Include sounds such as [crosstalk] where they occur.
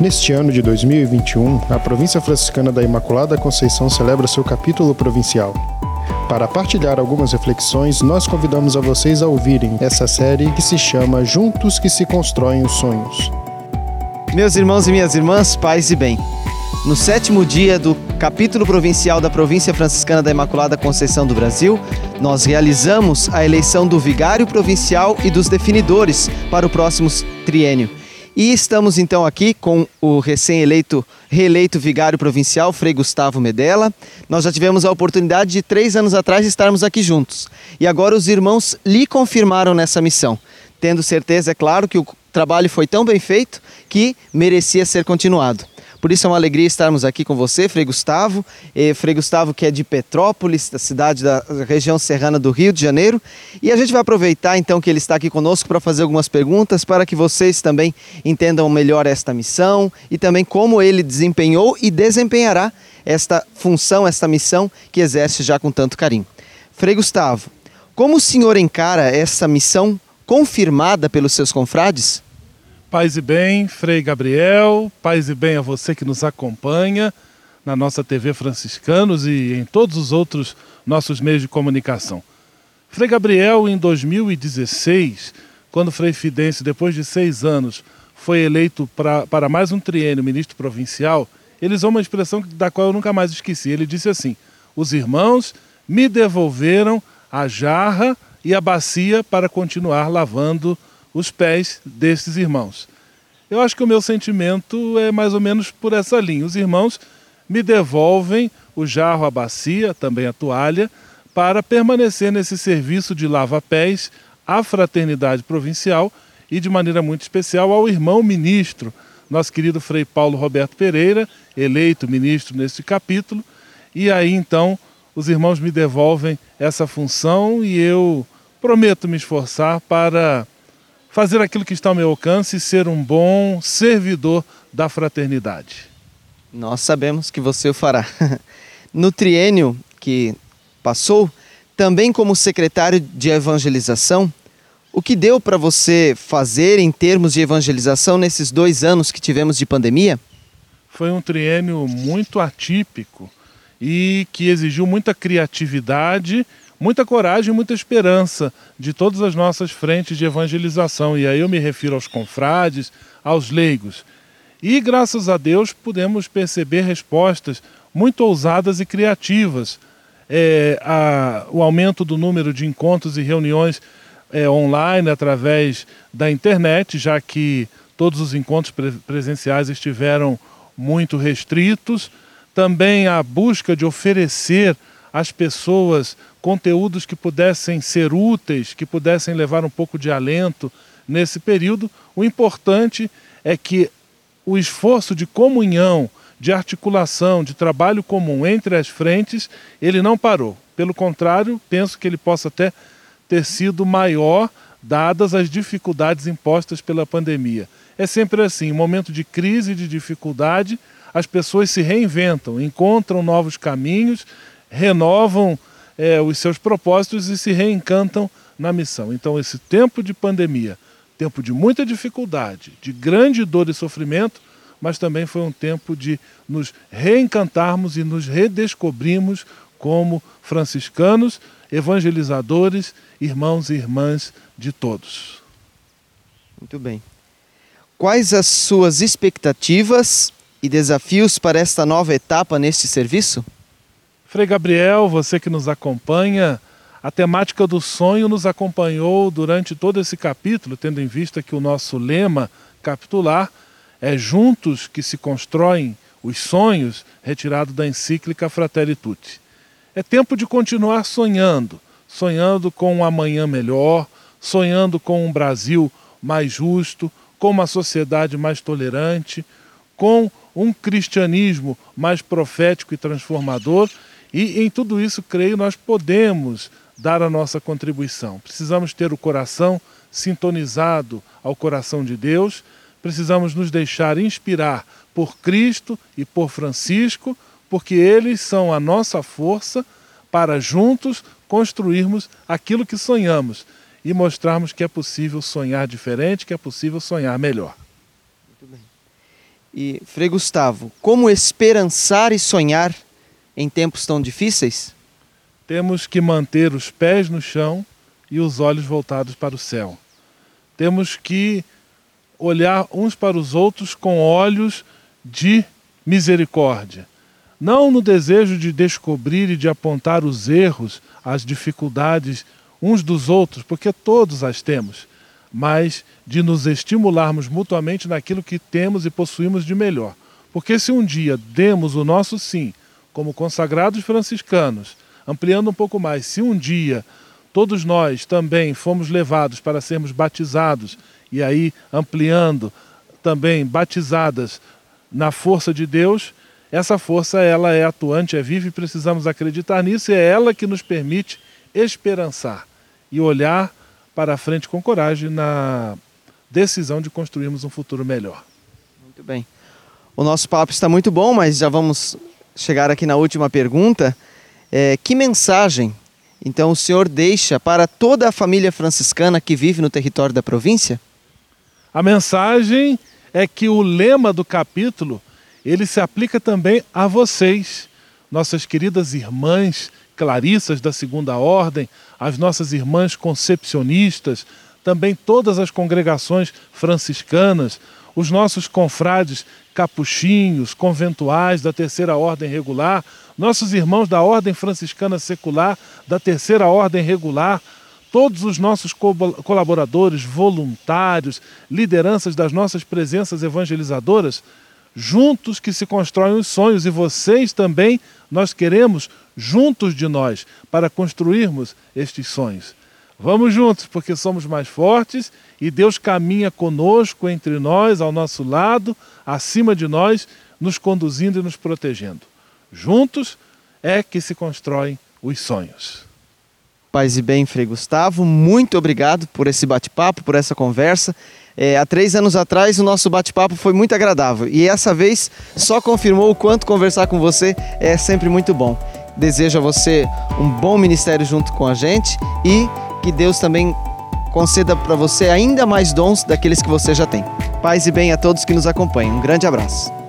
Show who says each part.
Speaker 1: Neste ano de 2021, a província franciscana da Imaculada Conceição celebra seu capítulo provincial. Para partilhar algumas reflexões, nós convidamos a vocês a ouvirem essa série que se chama Juntos que se constroem os sonhos.
Speaker 2: Meus irmãos e minhas irmãs, paz e bem. No sétimo dia do capítulo provincial da província franciscana da Imaculada Conceição do Brasil, nós realizamos a eleição do vigário provincial e dos definidores para o próximo triênio. E estamos então aqui com o recém-eleito, reeleito vigário provincial, Frei Gustavo Medella. Nós já tivemos a oportunidade de três anos atrás estarmos aqui juntos. E agora os irmãos lhe confirmaram nessa missão, tendo certeza, é claro, que o trabalho foi tão bem feito que merecia ser continuado. Por isso é uma alegria estarmos aqui com você, Frei Gustavo. E Frei Gustavo que é de Petrópolis, da cidade da região serrana do Rio de Janeiro. E a gente vai aproveitar então que ele está aqui conosco para fazer algumas perguntas para que vocês também entendam melhor esta missão e também como ele desempenhou e desempenhará esta função, esta missão que exerce já com tanto carinho. Frei Gustavo, como o senhor encara essa missão confirmada pelos seus confrades?
Speaker 3: Paz e bem, Frei Gabriel, paz e bem a você que nos acompanha na nossa TV Franciscanos e em todos os outros nossos meios de comunicação. Frei Gabriel, em 2016, quando Frei Fidêncio, depois de seis anos, foi eleito pra, para mais um triênio ministro provincial, ele usou uma expressão da qual eu nunca mais esqueci. Ele disse assim: Os irmãos me devolveram a jarra e a bacia para continuar lavando os pés desses irmãos. Eu acho que o meu sentimento é mais ou menos por essa linha. Os irmãos me devolvem o jarro, a bacia, também a toalha, para permanecer nesse serviço de lava-pés à fraternidade provincial e de maneira muito especial ao irmão ministro, nosso querido Frei Paulo Roberto Pereira, eleito ministro neste capítulo. E aí então os irmãos me devolvem essa função e eu prometo me esforçar para fazer aquilo que está ao meu alcance e ser um bom servidor da fraternidade.
Speaker 2: Nós sabemos que você o fará. [laughs] No triênio que passou, também como secretário de evangelização, o que deu para você fazer em termos de evangelização nesses dois anos que tivemos de pandemia?
Speaker 3: Foi um triênio muito atípico e que exigiu muita criatividade muita coragem e muita esperança de todas as nossas frentes de evangelização. E aí eu me refiro aos confrades, aos leigos. E graças a Deus pudemos perceber respostas muito ousadas e criativas. É, a, o aumento do número de encontros e reuniões é, online através da internet, já que todos os encontros pre presenciais estiveram muito restritos. Também a busca de oferecer às pessoas conteúdos que pudessem ser úteis, que pudessem levar um pouco de alento nesse período. O importante é que o esforço de comunhão, de articulação, de trabalho comum entre as frentes, ele não parou. Pelo contrário, penso que ele possa até ter sido maior dadas as dificuldades impostas pela pandemia. É sempre assim, momento de crise, de dificuldade, as pessoas se reinventam, encontram novos caminhos, renovam é, os seus propósitos e se reencantam na missão. Então, esse tempo de pandemia, tempo de muita dificuldade, de grande dor e sofrimento, mas também foi um tempo de nos reencantarmos e nos redescobrirmos como franciscanos, evangelizadores, irmãos e irmãs de todos.
Speaker 2: Muito bem. Quais as suas expectativas e desafios para esta nova etapa neste serviço?
Speaker 3: Frei Gabriel, você que nos acompanha, a temática do sonho nos acompanhou durante todo esse capítulo, tendo em vista que o nosso lema capitular é Juntos que se constroem os sonhos, retirado da encíclica Fratelli Tutti. É tempo de continuar sonhando, sonhando com um amanhã melhor, sonhando com um Brasil mais justo, com uma sociedade mais tolerante, com um cristianismo mais profético e transformador e em tudo isso, creio, nós podemos dar a nossa contribuição. Precisamos ter o coração sintonizado ao coração de Deus, precisamos nos deixar inspirar por Cristo e por Francisco, porque eles são a nossa força para juntos construirmos aquilo que sonhamos e mostrarmos que é possível sonhar diferente, que é possível sonhar melhor.
Speaker 2: Muito bem. E, Frei Gustavo, como esperançar e sonhar em tempos tão difíceis?
Speaker 3: Temos que manter os pés no chão e os olhos voltados para o céu. Temos que olhar uns para os outros com olhos de misericórdia. Não no desejo de descobrir e de apontar os erros, as dificuldades uns dos outros, porque todos as temos, mas de nos estimularmos mutuamente naquilo que temos e possuímos de melhor. Porque se um dia demos o nosso sim, como consagrados franciscanos, ampliando um pouco mais, se um dia todos nós também fomos levados para sermos batizados, e aí ampliando também batizadas na força de Deus, essa força ela é atuante, é viva e precisamos acreditar nisso, e é ela que nos permite esperançar e olhar para a frente com coragem na decisão de construirmos um futuro melhor.
Speaker 2: Muito bem. O nosso papo está muito bom, mas já vamos chegar aqui na última pergunta. É, que mensagem, então, o senhor deixa para toda a família franciscana que vive no território da província?
Speaker 3: A mensagem é que o lema do capítulo ele se aplica também a vocês, nossas queridas irmãs clarissas da segunda ordem, as nossas irmãs concepcionistas, também todas as congregações franciscanas, os nossos confrades capuchinhos, conventuais da terceira ordem regular, nossos irmãos da ordem franciscana secular, da terceira ordem regular, todos os nossos colaboradores, voluntários, lideranças das nossas presenças evangelizadoras, juntos que se constroem os sonhos e vocês também, nós queremos juntos de nós para construirmos estes sonhos. Vamos juntos, porque somos mais fortes e Deus caminha conosco, entre nós, ao nosso lado, acima de nós, nos conduzindo e nos protegendo. Juntos é que se constroem os sonhos.
Speaker 2: Paz e bem, Frei Gustavo, muito obrigado por esse bate-papo, por essa conversa. É, há três anos atrás o nosso bate-papo foi muito agradável e essa vez só confirmou o quanto conversar com você é sempre muito bom. Desejo a você um bom ministério junto com a gente e que Deus também conceda para você ainda mais dons daqueles que você já tem. Paz e bem a todos que nos acompanham. Um grande abraço.